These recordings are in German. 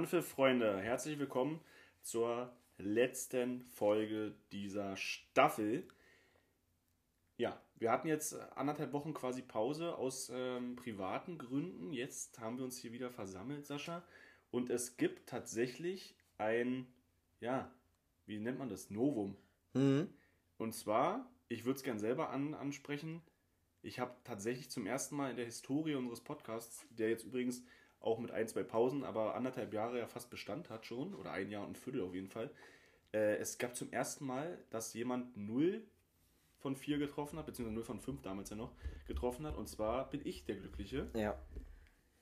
Anpfiff, Freunde, herzlich willkommen zur letzten Folge dieser Staffel. Ja, wir hatten jetzt anderthalb Wochen quasi Pause aus ähm, privaten Gründen. Jetzt haben wir uns hier wieder versammelt, Sascha. Und es gibt tatsächlich ein, ja, wie nennt man das? Novum. Und zwar, ich würde es gern selber an, ansprechen. Ich habe tatsächlich zum ersten Mal in der Historie unseres Podcasts, der jetzt übrigens auch mit ein, zwei Pausen, aber anderthalb Jahre ja fast Bestand hat schon, oder ein Jahr und ein Viertel auf jeden Fall. Äh, es gab zum ersten Mal, dass jemand 0 von 4 getroffen hat, beziehungsweise 0 von 5 damals ja noch, getroffen hat. Und zwar bin ich der Glückliche. Ja.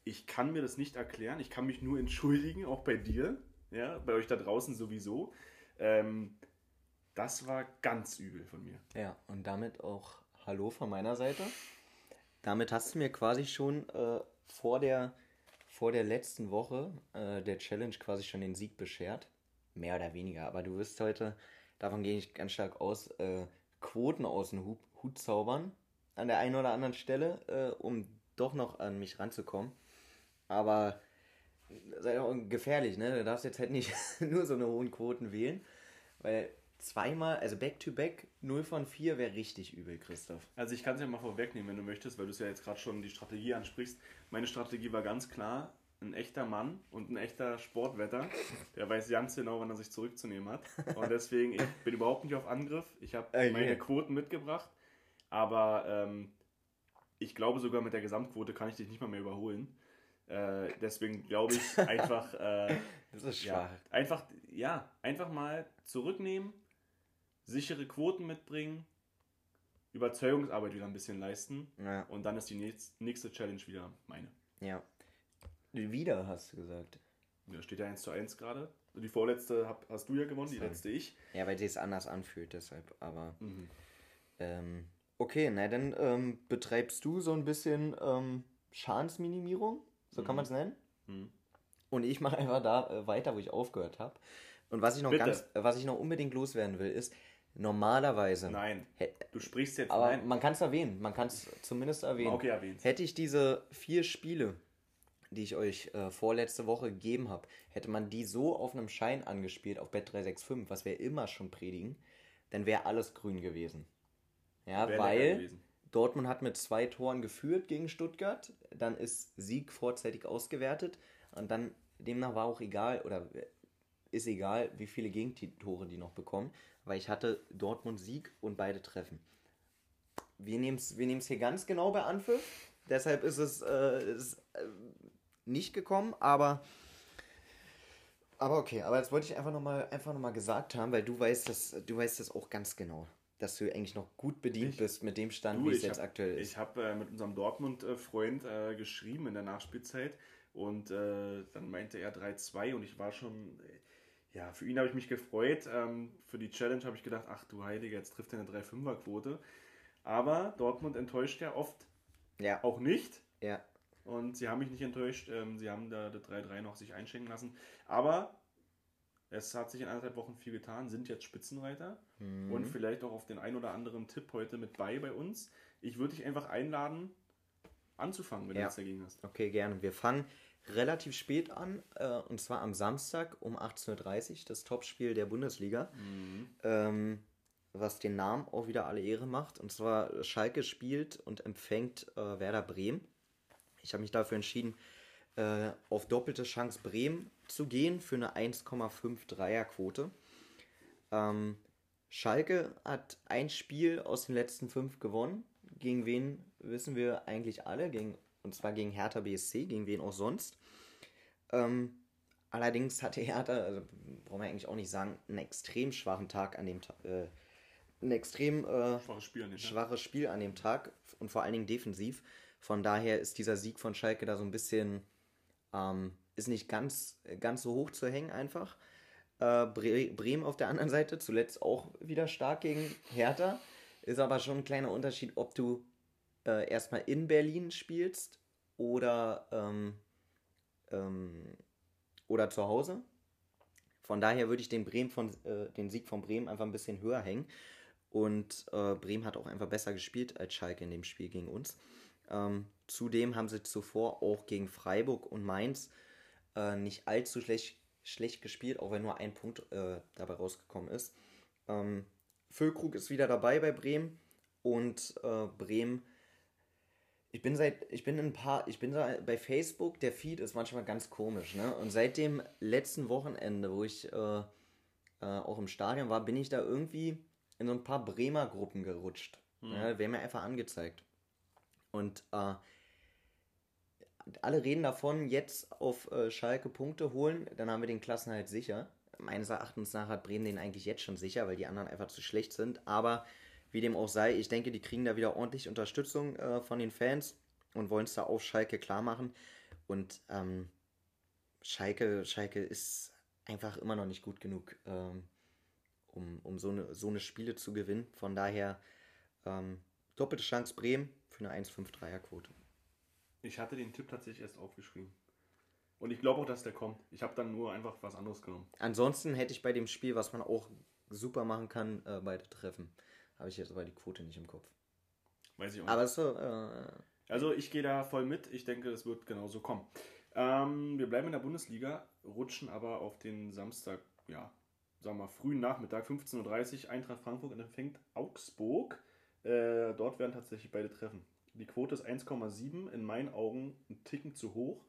Ich kann mir das nicht erklären. Ich kann mich nur entschuldigen, auch bei dir, ja, bei euch da draußen sowieso. Ähm, das war ganz übel von mir. Ja, und damit auch Hallo von meiner Seite. Damit hast du mir quasi schon äh, vor, der, vor der letzten Woche äh, der Challenge quasi schon den Sieg beschert. Mehr oder weniger. Aber du wirst heute, davon gehe ich ganz stark aus, äh, Quoten aus dem Hut, Hut zaubern. An der einen oder anderen Stelle, äh, um doch noch an mich ranzukommen. Aber sei auch gefährlich, ne? Du darfst jetzt halt nicht nur so eine hohen Quoten wählen. Weil zweimal, also Back-to-Back, 0 von 4 wäre richtig übel, Christoph. Also ich kann es ja mal vorwegnehmen, wenn du möchtest, weil du es ja jetzt gerade schon die Strategie ansprichst. Meine Strategie war ganz klar, ein echter Mann und ein echter Sportwetter, der weiß ganz genau, wann er sich zurückzunehmen hat. Und deswegen, ich bin überhaupt nicht auf Angriff. Ich habe Okay. meine Quoten mitgebracht, aber ähm, ich glaube sogar mit der Gesamtquote kann ich dich nicht mal mehr überholen. Äh, deswegen glaube ich einfach, äh, Das ist ja, schwach. einfach, ja, einfach mal zurücknehmen, sichere Quoten mitbringen, Überzeugungsarbeit wieder ein bisschen leisten Ja. und dann ist die nächst- nächste Challenge wieder meine. ja. Wieder hast du gesagt. Da steht ja 1 zu 1 gerade. Die vorletzte hab, hast du ja gewonnen, die letzte ich. Ja, weil sie es anders anfühlt, deshalb. Aber Mhm. ähm, okay, na dann ähm, betreibst du so ein bisschen ähm, Schadensminimierung, so kann man es nennen. Mhm. Und ich mache einfach da äh, weiter, wo ich aufgehört habe. Und was ich noch Bitte. ganz, äh, was ich noch unbedingt loswerden will, ist normalerweise. Nein, du sprichst jetzt. aber nein. man kann es erwähnen, man kann es zumindest erwähnen. Okay, erwähnt. Hätte ich diese vier Spiele, die ich euch äh, vorletzte Woche gegeben habe, hätte man die so auf einem Schein angespielt, auf Bet 365, was wir immer schon predigen, dann wäre alles grün gewesen. Ja, Wär weil gewesen. Dortmund hat mit zwei Toren geführt gegen Stuttgart, dann ist Sieg vorzeitig ausgewertet und dann demnach war auch egal oder ist egal, wie viele Gegentore die noch bekommen, weil ich hatte Dortmund Sieg und beide treffen. Wir nehmen es wir nehmen's hier ganz genau bei Anpfiff, deshalb ist es äh, ist, äh, nicht gekommen, aber aber okay, aber jetzt wollte ich einfach nochmal einfach noch mal gesagt haben, weil du weißt das, du weißt das auch ganz genau, dass du eigentlich noch gut bedient Ich- bist mit dem Stand, Du, wie es jetzt hab- aktuell ist. Ich habe äh, mit unserem Dortmund-Freund äh, geschrieben in der Nachspielzeit und äh, dann meinte er 3-2 und ich war schon, äh, ja, für ihn habe ich mich gefreut. Ähm, für die Challenge habe ich gedacht, ach du Heilige, jetzt trifft er eine 3-5er-Quote. Aber Dortmund enttäuscht ja oft Ja, auch nicht. ja. Und sie haben mich nicht enttäuscht. Ähm, sie haben da das 3-3 noch sich einschenken lassen. Aber es hat sich in anderthalb Wochen viel getan, sind jetzt Spitzenreiter Mhm. und vielleicht auch auf den ein oder anderen Tipp heute mit bei bei uns. Ich würde dich einfach einladen, anzufangen, wenn du Ja. nichts dagegen hast. Okay, gerne. Wir fangen relativ spät an, äh, und zwar am Samstag um 18.30 Uhr, das Topspiel der Bundesliga, ähm, was den Namen auch wieder alle Ehre macht. Und zwar Schalke spielt und empfängt äh, Werder Bremen. Ich habe mich dafür entschieden, äh, auf doppelte Chance Bremen zu gehen für eine 1,53er Quote. Ähm, Schalke hat ein Spiel aus den letzten fünf gewonnen. Gegen wen wissen wir eigentlich alle? Gegen, und zwar gegen Hertha BSC, gegen wen auch sonst. Ähm, allerdings hatte Hertha, also brauchen wir eigentlich auch nicht sagen, einen extrem schwachen Tag an dem Tag. Äh, ein extrem äh, Schwaches Spiel Tag. schwaches Spiel an dem Tag und vor allen Dingen defensiv. Von daher ist dieser Sieg von Schalke da so ein bisschen, ähm, ist nicht ganz, ganz so hoch zu hängen einfach. Äh, Bre Bremen auf der anderen Seite, zuletzt auch wieder stark gegen Hertha. Ist aber schon ein kleiner Unterschied, ob du äh, erstmal in Berlin spielst oder, ähm, ähm, oder zu Hause. Von daher würde ich den, Bremen von, äh, den Sieg von Bremen einfach ein bisschen höher hängen. Und äh, Bremen hat auch einfach besser gespielt als Schalke in dem Spiel gegen uns. Ähm, zudem haben sie zuvor auch gegen Freiburg und Mainz äh, nicht allzu schlecht, schlecht gespielt, auch wenn nur ein Punkt äh, dabei rausgekommen ist. Ähm, Füllkrug ist wieder dabei bei Bremen und äh, Bremen. Ich bin seit, ich bin ein paar, ich bin bei Facebook, der Feed ist manchmal ganz komisch, ne? Und seit dem letzten Wochenende, wo ich äh, äh, auch im Stadion war, bin ich da irgendwie in so ein paar Bremer Gruppen gerutscht. Mhm. Ja, Wäre mir einfach angezeigt. Und äh, alle reden davon, jetzt auf äh, Schalke Punkte holen, dann haben wir den Klassenhalt sicher. Meines Erachtens nach hat Bremen den eigentlich jetzt schon sicher, weil die anderen einfach zu schlecht sind. Aber wie dem auch sei, ich denke, die kriegen da wieder ordentlich Unterstützung äh, von den Fans und wollen es da auf Schalke klar machen. Und ähm, Schalke, Schalke ist einfach immer noch nicht gut genug, ähm, um, um so, eine, so eine Spiele zu gewinnen. Von daher ähm, doppelte Chance Bremen für eine 1,53er-Quote. Ich hatte den Tipp tatsächlich erst aufgeschrieben. Und ich glaube auch, dass der kommt. Ich habe dann nur einfach was anderes genommen. Ansonsten hätte ich bei dem Spiel, was man auch super machen kann, äh, beide treffen. Habe ich jetzt aber die Quote nicht im Kopf. Weiß ich auch nicht. Aber so, äh, Also ich gehe da voll mit. Ich denke, es wird genauso kommen. Ähm, wir bleiben in der Bundesliga, rutschen aber auf den Samstag, ja, sagen wir mal, frühen Nachmittag, 15.30 Uhr. Eintracht Frankfurt empfängt Augsburg. Äh, dort werden tatsächlich beide treffen. Die Quote ist 1,7, in meinen Augen ein Ticken zu hoch.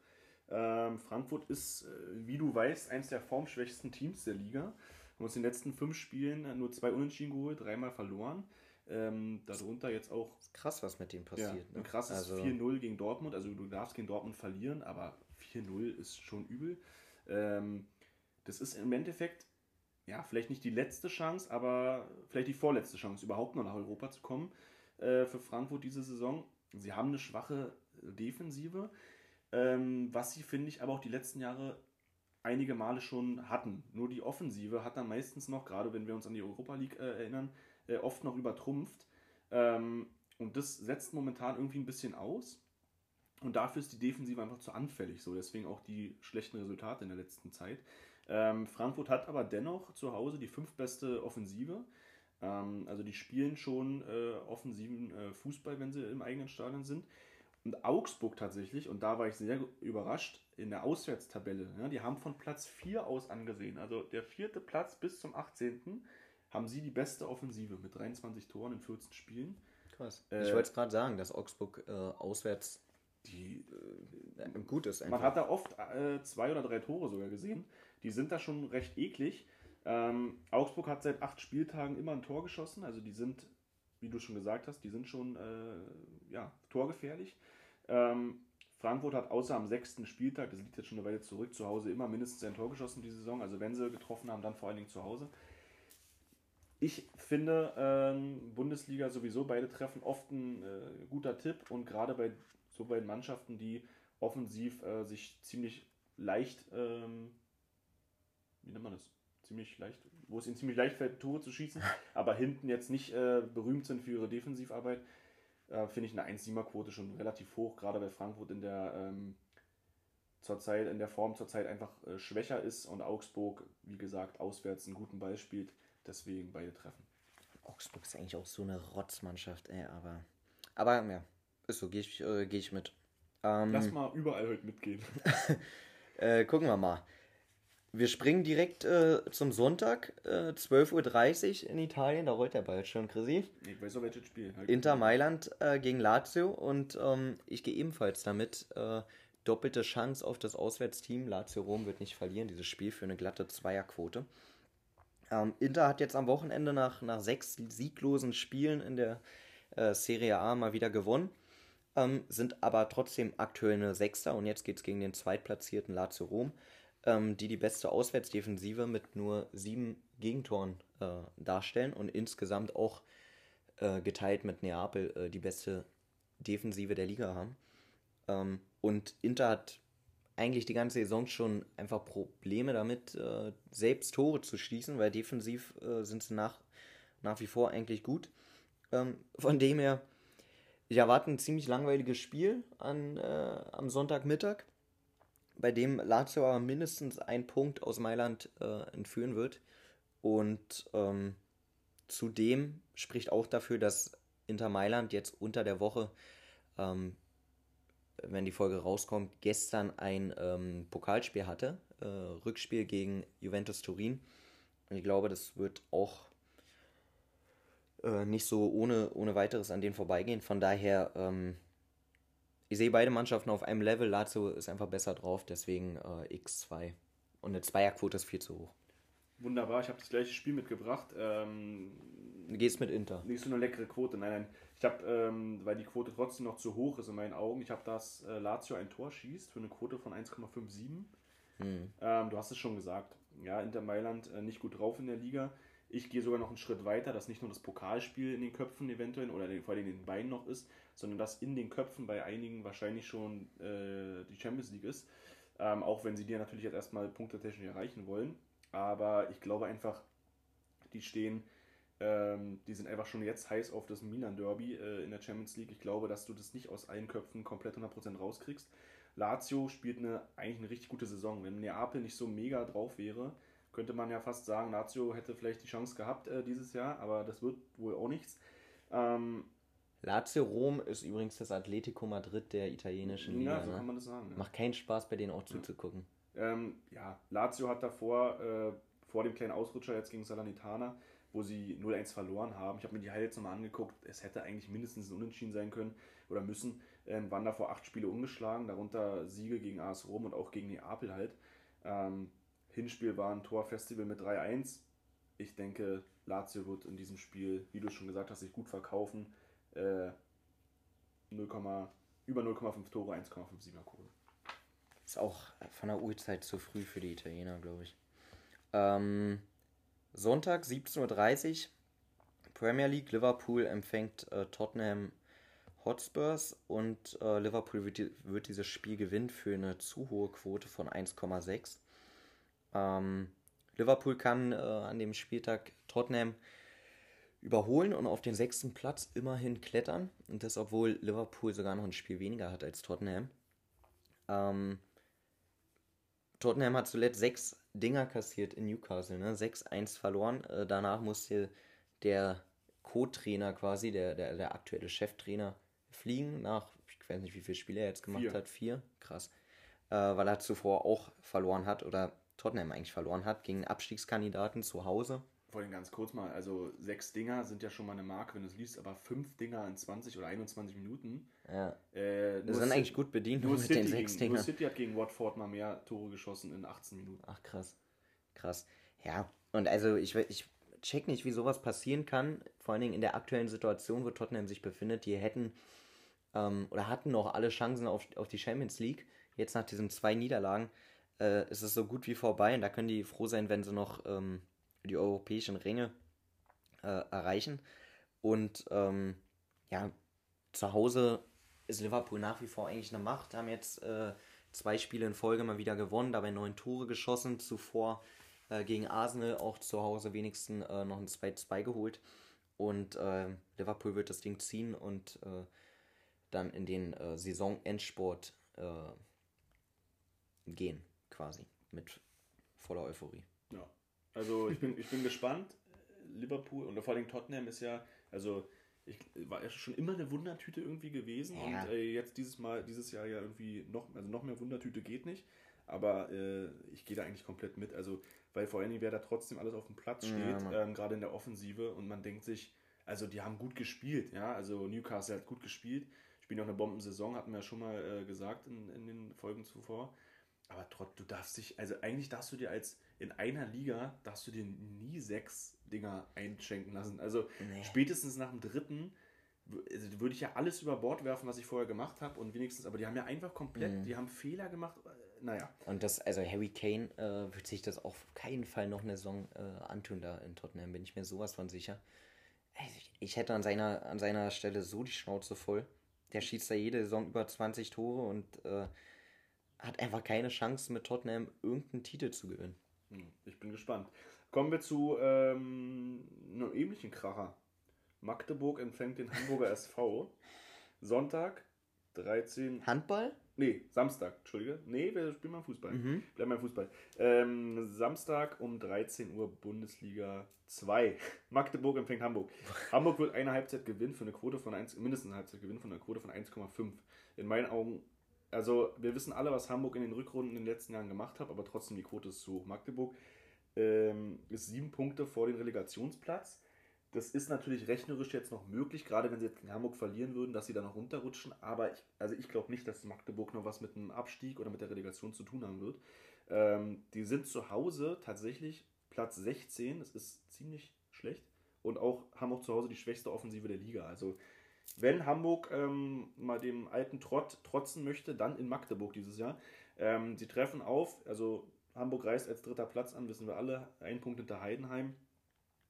Ähm, Frankfurt ist, äh, wie du weißt, eines der formschwächsten Teams der Liga. Haben uns in den letzten fünf Spielen nur zwei Unentschieden geholt, dreimal verloren. Ähm, darunter jetzt auch. Krass, was mit dem passiert. Ja, ein ne? krasses also... 4-0 gegen Dortmund. Also du darfst gegen Dortmund verlieren, aber 4-0 ist schon übel. Ähm, das ist im Endeffekt, ja, vielleicht nicht die letzte Chance, aber vielleicht die vorletzte Chance, überhaupt noch nach Europa zu kommen äh, für Frankfurt diese Saison. Sie haben eine schwache Defensive, ähm, was sie, finde ich, aber auch die letzten Jahre einige Male schon hatten. Nur die Offensive hat dann meistens noch, gerade wenn wir uns an die Europa League äh, erinnern, äh, oft noch übertrumpft. Ähm, und das setzt momentan irgendwie ein bisschen aus. Und dafür ist die Defensive einfach zu anfällig. So, deswegen auch die schlechten Resultate in der letzten Zeit. Ähm, Frankfurt hat aber dennoch zu Hause die fünftbeste Offensive. Ähm, also die spielen schon äh, offensiven äh, Fußball, wenn sie im eigenen Stadion sind. Und Augsburg tatsächlich, und da war ich sehr überrascht, in der Auswärtstabelle, ja, die haben von Platz 4 aus angesehen, also der vierte Platz bis zum 18. haben sie die beste Offensive mit 23 Toren in 14 Spielen. Krass. Äh, ich wollte es gerade sagen, dass Augsburg äh, auswärts die äh, gut ist. Einfach. Man hat da oft äh, zwei oder drei Tore sogar gesehen. Die sind da schon recht eklig. Ähm, Augsburg hat seit acht Spieltagen immer ein Tor geschossen. Also die sind, wie du schon gesagt hast, die sind schon äh, ja, torgefährlich. Ähm, Frankfurt hat außer am sechsten Spieltag, das liegt jetzt schon eine Weile zurück, zu Hause immer mindestens ein Tor geschossen diese Saison. Also wenn sie getroffen haben, dann vor allen Dingen zu Hause. Ich finde ähm, Bundesliga sowieso beide Treffen oft ein äh, guter Tipp und gerade bei so bei Mannschaften, die offensiv äh, sich ziemlich leicht, ähm, wie nennt man das? Ziemlich leicht, wo es ihnen ziemlich leicht fällt, Tore zu schießen, aber hinten jetzt nicht äh, berühmt sind für ihre Defensivarbeit, äh, finde ich eine 1-7er-Quote schon relativ hoch, gerade weil Frankfurt in der ähm, zurzeit in der Form zurzeit einfach äh, schwächer ist und Augsburg, wie gesagt, auswärts einen guten Ball spielt. Deswegen beide treffen. Augsburg ist eigentlich auch so eine Rotzmannschaft, ey, aber. Aber ja, ist so, gehe ich, äh, geh ich mit. Ähm, Lass mal überall heute mitgehen. äh, gucken wir mal. Wir springen direkt äh, zum Sonntag, äh, 12.30 Uhr in Italien. Da rollt der Ball schon, Chrissy. Ich weiß auch, welches Spiel. Halt Inter Mailand äh, gegen Lazio. Und ähm, ich gehe ebenfalls damit. Äh, doppelte Chance auf das Auswärtsteam. Lazio Rom wird nicht verlieren, dieses Spiel für eine glatte Zweierquote. Ähm, Inter hat jetzt am Wochenende nach, nach sechs sieglosen Spielen in der äh, Serie A mal wieder gewonnen ähm, sind aber trotzdem aktuell eine Sechster und jetzt geht es gegen den zweitplatzierten Lazio Rom, ähm, die die beste Auswärtsdefensive mit nur sieben Gegentoren äh, darstellen und insgesamt auch äh, geteilt mit Neapel äh, die beste Defensive der Liga haben. Ähm, und Inter hat eigentlich die ganze Saison schon einfach Probleme damit, äh, selbst Tore zu schießen, weil defensiv äh, sind sie nach, nach wie vor eigentlich gut. Ähm, von dem her ich erwarte ein ziemlich langweiliges Spiel an, äh, am Sonntagmittag, bei dem Lazio aber mindestens einen Punkt aus Mailand äh, entführen wird. Und ähm, zudem spricht auch dafür, dass Inter Mailand jetzt unter der Woche ähm, wenn die Folge rauskommt, gestern ein ähm, Pokalspiel hatte. Äh, Rückspiel gegen Juventus Turin. Und ich glaube, das wird auch äh, nicht so ohne, ohne weiteres an denen vorbeigehen. Von daher, ähm, ich sehe beide Mannschaften auf einem Level. Lazio ist einfach besser drauf, deswegen äh, X2. Und eine Zweierquote ist viel zu hoch. Wunderbar, ich habe das gleiche Spiel mitgebracht. Ähm, du gehst mit Inter. Nicht so eine leckere Quote, nein, nein. Ich habe, ähm, weil die Quote trotzdem noch zu hoch ist in meinen Augen, ich habe das äh, Lazio ein Tor schießt für eine Quote von 1,57. Hm. Ähm, du hast es schon gesagt. Ja, Inter Mailand äh, nicht gut drauf in der Liga. Ich gehe sogar noch einen Schritt weiter, dass nicht nur das Pokalspiel in den Köpfen eventuell oder vor allem in den Beinen noch ist, sondern dass in den Köpfen bei einigen wahrscheinlich schon äh, die Champions League ist. Ähm, auch wenn sie die natürlich jetzt erstmal punktetechnisch erreichen wollen. Aber ich glaube einfach, die stehen, ähm, die sind einfach schon jetzt heiß auf das Milan Derby äh, in der Champions League. Ich glaube, dass du das nicht aus allen Köpfen komplett 100% rauskriegst. Lazio spielt eine, eigentlich eine richtig gute Saison. Wenn Neapel nicht so mega drauf wäre, könnte man ja fast sagen, Lazio hätte vielleicht die Chance gehabt äh, dieses Jahr, aber das wird wohl auch nichts. Ähm, Lazio Rom ist übrigens das Atletico Madrid der italienischen Liga. Ja, so ne? kann man das sagen. Ja. Macht keinen Spaß, bei denen auch zuzugucken. Ähm, ja, Lazio hat davor, äh, vor dem kleinen Ausrutscher jetzt gegen Salernitana, wo sie 0-1 verloren haben. Ich habe mir die Highlights nochmal angeguckt. Es hätte eigentlich mindestens ein Unentschieden sein können oder müssen. Ähm, waren davor acht Spiele ungeschlagen, darunter Siege gegen AS Rom und auch gegen Neapel halt. Ähm, Hinspiel war ein Torfestival mit 3-1. Ich denke, Lazio wird in diesem Spiel, wie du schon gesagt hast, sich gut verkaufen. Äh, 0, über 0,5 Tore, 1,57er Kurve. Ist auch von der Uhrzeit zu früh für die Italiener, glaube ich. Ähm, Sonntag 17.30 Uhr, Premier League, Liverpool empfängt äh, Tottenham Hotspurs und äh, Liverpool wird, die, wird, dieses Spiel gewinnen für eine zu hohe Quote von 1,6. Ähm, Liverpool kann äh, an dem Spieltag Tottenham überholen und auf den sechsten Platz immerhin klettern. Und das, obwohl Liverpool sogar noch ein Spiel weniger hat als Tottenham. Ähm, Tottenham hat zuletzt sechs Dinger kassiert in Newcastle, ne? 6-1 verloren. Äh, danach musste der Co-Trainer quasi, der, der, der aktuelle Cheftrainer, fliegen nach, ich weiß nicht, wie viele Spiele er jetzt gemacht Vier. hat. Vier? Krass. Äh, weil er zuvor auch verloren hat oder Tottenham eigentlich verloren hat gegen Abstiegskandidaten zu Hause. Vor allem ganz kurz mal, also sechs Dinger sind ja schon mal eine Marke, wenn du es liest, aber fünf Dinger in 20 oder 21 Minuten. Ja. Äh, das sind eigentlich gut bedient nur mit City den sechs Dingern. Nur City hat gegen Watford mal mehr Tore geschossen in 18 Minuten. Ach krass. Krass. Ja, und also ich, ich check nicht, wie sowas passieren kann, vor allen Dingen in der aktuellen Situation, wo Tottenham sich befindet. Die hätten ähm, oder hatten noch alle Chancen auf, auf die Champions League. Jetzt nach diesen zwei Niederlagen äh, ist es so gut wie vorbei und da können die froh sein, wenn sie noch ähm, die europäischen Ränge äh, erreichen. Und ähm, ja, zu Hause ist Liverpool nach wie vor eigentlich eine Macht. Haben jetzt äh, zwei Spiele in Folge mal wieder gewonnen, dabei neun Tore geschossen. Zuvor äh, gegen Arsenal auch zu Hause wenigstens äh, noch ein 2-2 geholt. Und äh, Liverpool wird das Ding ziehen und äh, dann in den äh, Saisonendsport gehen, quasi, mit voller Euphorie. Ja, also ich bin, ich bin gespannt. Liverpool und vor allem Tottenham ist ja, also ich war ja schon immer eine Wundertüte irgendwie gewesen ja. und äh, jetzt dieses Mal, dieses Jahr ja irgendwie noch, also noch mehr Wundertüte geht nicht. Aber äh, ich gehe da eigentlich komplett mit. Also, weil vor allen Dingen, wer da trotzdem alles auf dem Platz steht, ja, ähm, gerade in der Offensive und man denkt sich, also die haben gut gespielt, ja. Also Newcastle hat gut gespielt, spielen auch eine Bombensaison, hatten wir ja schon mal äh, gesagt in, in den Folgen zuvor. Aber trotzdem, du darfst dich, also eigentlich darfst du dir als in einer Liga, darfst du dir nie sechs Dinger einschenken lassen. Also nee. spätestens nach dem dritten also würde ich ja alles über Bord werfen, was ich vorher gemacht habe und wenigstens, aber die haben ja einfach komplett, mhm. die haben Fehler gemacht, äh, naja. Und das, also Harry Kane äh, wird sich das auf keinen Fall noch eine Saison äh, antun da in Tottenham, bin ich mir sowas von sicher. Also ich, ich hätte an seiner, an seiner Stelle so die Schnauze voll. Der schießt da jede Saison über 20 Tore und äh, hat einfach keine Chance mit Tottenham irgendeinen Titel zu gewinnen. Hm, ich bin gespannt. Kommen wir zu ähm, einem ähnlichen Kracher. Magdeburg empfängt den Hamburger SV. Sonntag, 13. Handball? Nee, Samstag, Entschuldige. Nee, wir spielen mal Fußball. Mhm. Bleiben beim Fußball. Ähm, Samstag um 13 Uhr Bundesliga 2. Magdeburg empfängt Hamburg. Hamburg wird eine Halbzeit gewinnen für eine Quote von 1, mindestens eine Halbzeit gewinnen von einer Quote von 1,5. In meinen Augen also wir wissen alle, was Hamburg in den Rückrunden in den letzten Jahren gemacht hat, aber trotzdem die Quote ist zu hoch. Magdeburg ähm, ist sieben Punkte vor dem Relegationsplatz. Das ist natürlich rechnerisch jetzt noch möglich, gerade wenn sie jetzt gegen Hamburg verlieren würden, dass sie da noch runterrutschen. Aber ich, also ich glaube nicht, dass Magdeburg noch was mit einem Abstieg oder mit der Relegation zu tun haben wird. Ähm, die sind zu Hause tatsächlich Platz 16. Das ist ziemlich schlecht. Und auch Hamburg zu Hause die schwächste Offensive der Liga. Also wenn Hamburg ähm, mal dem alten Trott trotzen möchte, dann in Magdeburg dieses Jahr. Ähm, sie treffen auf, also Hamburg reist als dritter Platz an, wissen wir alle, ein Punkt hinter Heidenheim.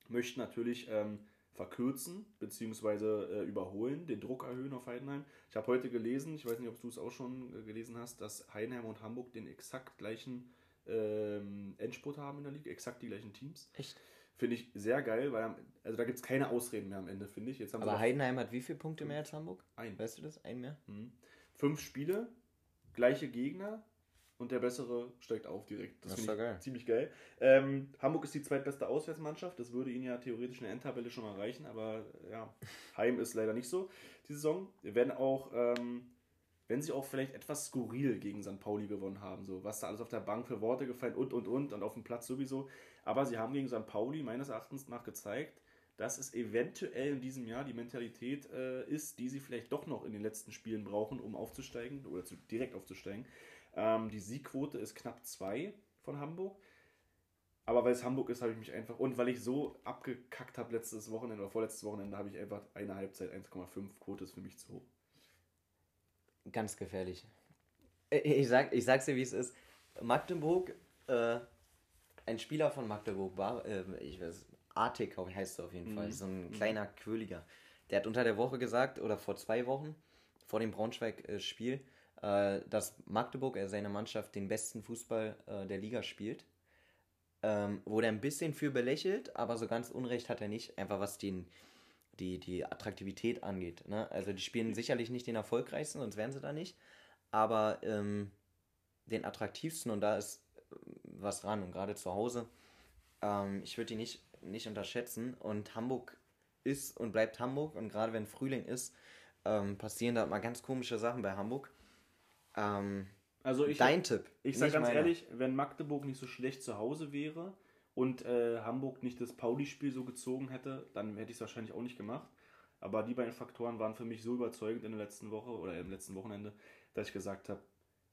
Möchten natürlich ähm, verkürzen bzw. Äh, überholen, den Druck erhöhen auf Heidenheim. Ich habe heute gelesen, ich weiß nicht, ob du es auch schon äh, gelesen hast, dass Heidenheim und Hamburg den exakt gleichen ähm, Endspurt haben in der Liga, exakt die gleichen Teams. Echt? Finde ich sehr geil, weil also da gibt es keine Ausreden mehr am Ende, finde ich. Jetzt haben Aber Heidenheim hat wie viele Punkte mehr als Hamburg? Ein. Weißt du das? Ein mehr? Mhm. Fünf Spiele, gleiche Gegner und der Bessere steigt auf direkt. Das, das ist geil. ziemlich geil. Ähm, Hamburg ist die zweitbeste Auswärtsmannschaft. Das würde ihnen ja theoretisch in der Endtabelle schon mal reichen, aber ja, Heim ist leider nicht so die Saison. Wenn auch, ähm, wenn sie auch vielleicht etwas skurril gegen St. Pauli gewonnen haben, so was da alles auf der Bank für Worte gefallen und und und und auf dem Platz sowieso. Aber sie haben gegen St. Pauli meines Erachtens nach gezeigt, dass es eventuell in diesem Jahr die Mentalität äh, ist, die sie vielleicht doch noch in den letzten Spielen brauchen, um aufzusteigen oder zu, direkt aufzusteigen. Ähm, die Siegquote ist knapp 2 von Hamburg. Aber weil es Hamburg ist, habe ich mich einfach. Und weil ich so abgekackt habe letztes Wochenende oder vorletztes Wochenende, habe ich einfach eine Halbzeit 1,5. Quote ist für mich zu hoch. Ganz gefährlich. Ich, sag, ich sag's dir, wie es ist. Magdeburg, äh, ein Spieler von Magdeburg war, äh, ich weiß, Artik heißt er auf jeden mhm. Fall, so ein mhm. kleiner Quirliger. Der hat unter der Woche gesagt, oder vor zwei Wochen, vor dem Braunschweig-Spiel, äh, dass Magdeburg, er seine Mannschaft, den besten Fußball äh, der Liga spielt. Ähm, wurde ein bisschen für belächelt, aber so ganz Unrecht hat er nicht, einfach was den, die, die Attraktivität angeht. Ne? Also die spielen sicherlich nicht den erfolgreichsten, sonst wären sie da nicht, aber ähm, den attraktivsten und da ist äh, was dran und gerade zu Hause. Ähm, ich würde die nicht, nicht unterschätzen und Hamburg ist und bleibt Hamburg und gerade wenn Frühling ist, ähm, passieren da mal ganz komische Sachen bei Hamburg. Ähm, also ich, dein Tipp. Ich sage ganz meiner. ehrlich, wenn Magdeburg nicht so schlecht zu Hause wäre und äh, Hamburg nicht das Pauli-Spiel so gezogen hätte, dann hätte ich es wahrscheinlich auch nicht gemacht. Aber die beiden Faktoren waren für mich so überzeugend in der letzten Woche oder im letzten Wochenende, dass ich gesagt habe,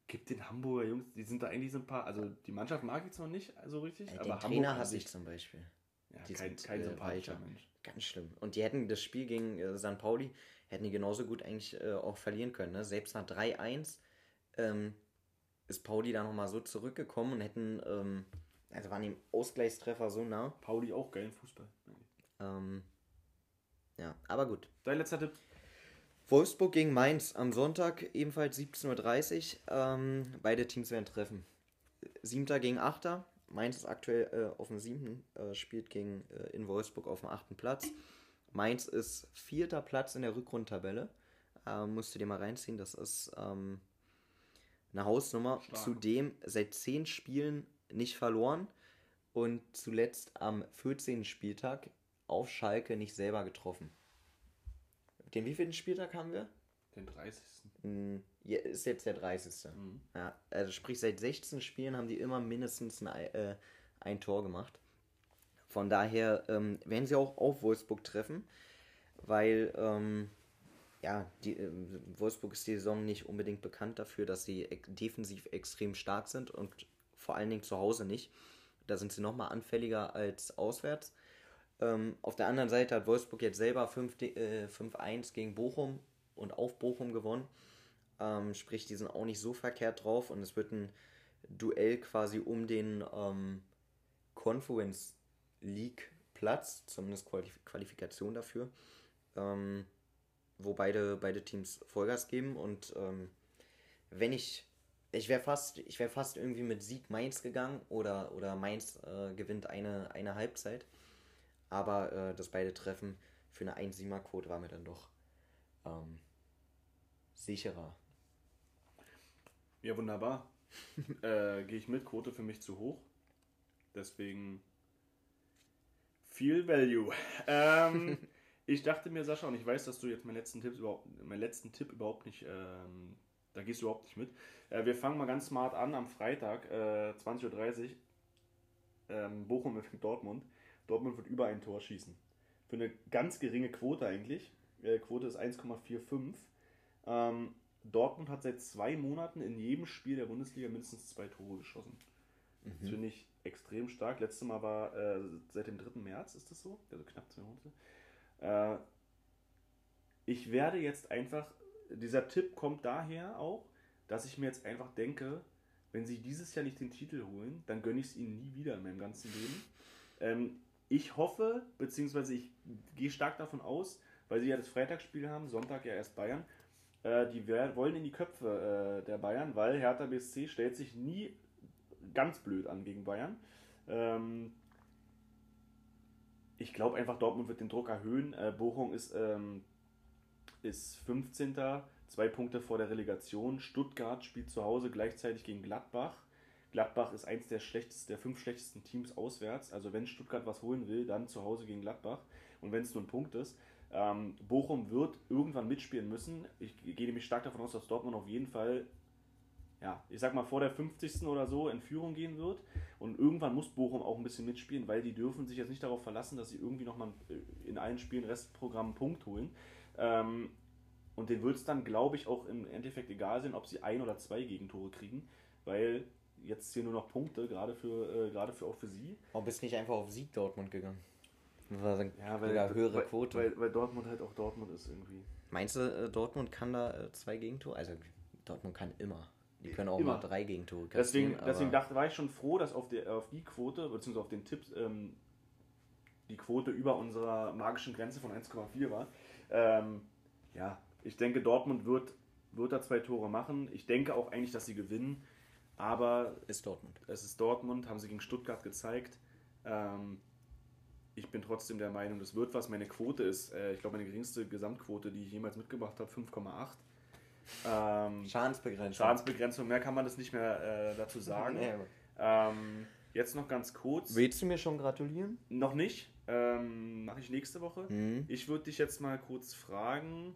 gibt den Hamburger Jungs, die sind da eigentlich so ein paar, also die Mannschaft mag ich zwar nicht so richtig, ja, aber den Trainer hasse ich zum Beispiel. Ja, die kein, sind, kein äh, sympathischer Mensch. Ganz schlimm. Und die hätten das Spiel gegen äh, St. Pauli, hätten die genauso gut eigentlich äh, auch verlieren können. Ne? Selbst nach 3-1 ähm, ist Pauli da nochmal so zurückgekommen und hätten, ähm, also waren ihm Ausgleichstreffer so nah. Pauli auch geilen Fußball. Ähm, ja, aber gut. Dein letzter Tipp? Wolfsburg gegen Mainz am Sonntag, ebenfalls 17.30 Uhr. Ähm, beide Teams werden treffen. Siebter gegen Achter. Mainz ist aktuell äh, auf dem siebten, äh, spielt gegen äh, in Wolfsburg auf dem achten Platz. Mainz ist vierter Platz in der Rückrundtabelle. Ähm, musst du dir mal reinziehen. Das ist ähm, eine Hausnummer. Stark. Zudem seit zehn Spielen nicht verloren und zuletzt am 14. Spieltag auf Schalke nicht selber getroffen. Den wievielten Spieltag haben wir? Den 30. Hm, ja, ist jetzt der 30. Mhm. Ja, also sprich, seit 16 Spielen haben die immer mindestens ein, äh, ein Tor gemacht. Von daher ähm, werden sie auch auf Wolfsburg treffen, weil ähm, ja, die, äh, Wolfsburg ist die Saison nicht unbedingt bekannt dafür, dass sie e defensiv extrem stark sind und vor allen Dingen zu Hause nicht. Da sind sie nochmal anfälliger als auswärts. Ähm, auf der anderen Seite hat Wolfsburg jetzt selber 5-1 äh, gegen Bochum und auf Bochum gewonnen. Ähm, sprich, die sind auch nicht so verkehrt drauf und es wird ein Duell quasi um den ähm, Conference League Platz, zumindest Qualif Qualifikation dafür. Ähm, wo beide, beide Teams Vollgas geben. Und ähm, wenn ich, ich wäre fast, ich wäre fast irgendwie mit Sieg Mainz gegangen oder, oder Mainz äh, gewinnt eine, eine Halbzeit. Aber äh, das beide Treffen für eine 1-7er-Quote war mir dann doch ähm, sicherer. Ja, wunderbar. äh, Gehe ich mit, Quote für mich zu hoch. Deswegen viel Value. Ähm, Ich dachte mir, Sascha, und ich weiß, dass du jetzt meinen letzten Tipp überhaupt, meinen letzten Tipp überhaupt nicht ähm, Da gehst du überhaupt nicht mit. Äh, wir fangen mal ganz smart an am Freitag, äh, 20.30 Uhr. Ähm, Bochum empfängt Dortmund. Dortmund wird über ein Tor schießen. Für eine ganz geringe Quote eigentlich. Äh, Quote ist 1,45. Ähm, Dortmund hat seit zwei Monaten in jedem Spiel der Bundesliga mindestens zwei Tore geschossen. Das finde ich extrem stark. Letztes Mal war äh, seit dem 3. März, ist das so? Also knapp zwei Monate. Äh, ich werde jetzt einfach, dieser Tipp kommt daher auch, dass ich mir jetzt einfach denke, wenn sie dieses Jahr nicht den Titel holen, dann gönne ich es ihnen nie wieder in meinem ganzen Leben. Ähm, ich hoffe, beziehungsweise ich gehe stark davon aus, weil sie ja das Freitagsspiel haben, Sonntag ja erst Bayern, äh, die wollen in die Köpfe äh, der Bayern, weil Hertha BSC stellt sich nie ganz blöd an gegen Bayern. Ähm, ich glaube einfach, Dortmund wird den Druck erhöhen. Äh, Bochum ist, ähm, ist 15. Zwei Punkte vor der Relegation. Stuttgart spielt zu Hause gleichzeitig gegen Gladbach. Gladbach ist eins der schlechtesten, der fünf schlechtesten Teams auswärts. Also wenn Stuttgart was holen will, dann zu Hause gegen Gladbach. Und wenn es nur ein Punkt ist. Ähm, Bochum wird irgendwann mitspielen müssen. Ich gehe nämlich stark davon aus, dass Dortmund auf jeden Fall, ja, ich sag mal vor der 50. oder so in Führung gehen wird. Und irgendwann muss Bochum auch ein bisschen mitspielen, weil die dürfen sich jetzt nicht darauf verlassen, dass sie irgendwie nochmal in allen Spielen Restprogramm einen Punkt holen. Ähm, und den wird es dann, glaube ich, auch im Endeffekt egal sein, ob sie ein oder zwei Gegentore kriegen, weil jetzt hier nur noch Punkte, gerade für, äh, gerade für auch für sie. Warum bist du nicht einfach auf Sieg Dortmund gegangen? War Ja, sogar höhere weil, Quote. Weil, weil Dortmund halt auch Dortmund ist irgendwie. Meinst du, äh, Dortmund kann da äh, zwei Gegentore? Also Dortmund kann immer. Die können auch Immer. mal drei Gegentore Deswegen, kassieren, deswegen aber- dachte, war ich schon froh, dass auf, die, auf die Quote, beziehungsweise auf den Tipp, ähm, die Quote über unserer magischen Grenze von 1,4 war. Ähm, ja, ich denke, Dortmund wird, wird da zwei Tore machen. Ich denke auch eigentlich, dass sie gewinnen. Aber ist Dortmund. es ist Dortmund, haben sie gegen Stuttgart gezeigt. Ähm, ich bin trotzdem der Meinung, das wird was. Meine Quote ist, äh, ich glaube, meine geringste Gesamtquote, die ich jemals mitgebracht habe, 5,8. Ähm, Schadensbegrenzung. Schadensbegrenzung, mehr kann man das nicht mehr äh, dazu sagen. Aber- Ähm, jetzt noch ganz kurz. Willst du mir schon gratulieren? Noch nicht. Ähm, Mache ich nächste Woche. Mhm. Ich würde dich jetzt mal kurz fragen,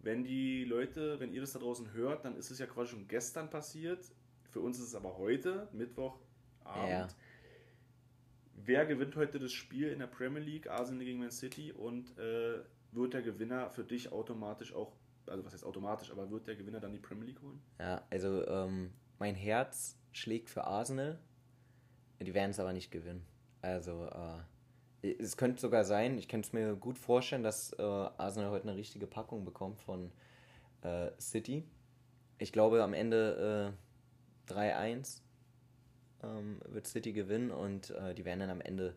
wenn die Leute, wenn ihr das da draußen hört, dann ist es ja quasi schon gestern passiert. Für uns ist es aber heute, Mittwochabend. Ja. Wer gewinnt heute das Spiel in der Premier League, Arsenal gegen Man City und äh, wird der Gewinner für dich automatisch auch, also was heißt automatisch, aber wird der Gewinner dann die Premier League holen? Ja, also ähm, mein Herz schlägt für Arsenal. Die werden es aber nicht gewinnen. Also äh, es könnte sogar sein, ich könnte es mir gut vorstellen, dass äh, Arsenal heute eine richtige Packung bekommt von äh, City. Ich glaube am Ende äh, 3-1 ähm, wird City gewinnen und äh, die werden dann am Ende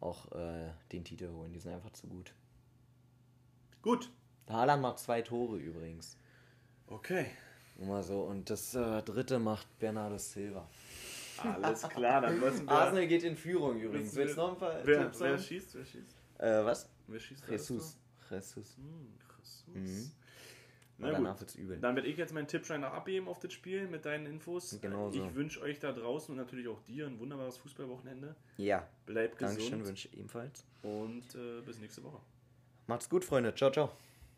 auch äh, den Titel holen. Die sind einfach zu gut. Gut. Haaland macht zwei Tore übrigens. Okay. Mal so. Und das äh, dritte macht Bernardo Silva. Alles klar, dann müssen wir. Arsenal geht in Führung übrigens. Willst du noch ein paar wer, Tipps wer haben? schießt? Wer schießt? Äh, was? Wer schießt? Jesus. Jesus. Hm, Jesus. Mhm. Na danach gut. wird's übel. Dann werde ich jetzt meinen Tippschein noch abgeben auf das Spiel mit deinen Infos. Genau so. Ich wünsche euch da draußen und natürlich auch dir ein wunderbares Fußballwochenende. Ja, Bleibt Dankeschön gesund wünsche ich ebenfalls. und äh, bis nächste Woche. Macht's gut, Freunde. Ciao, ciao.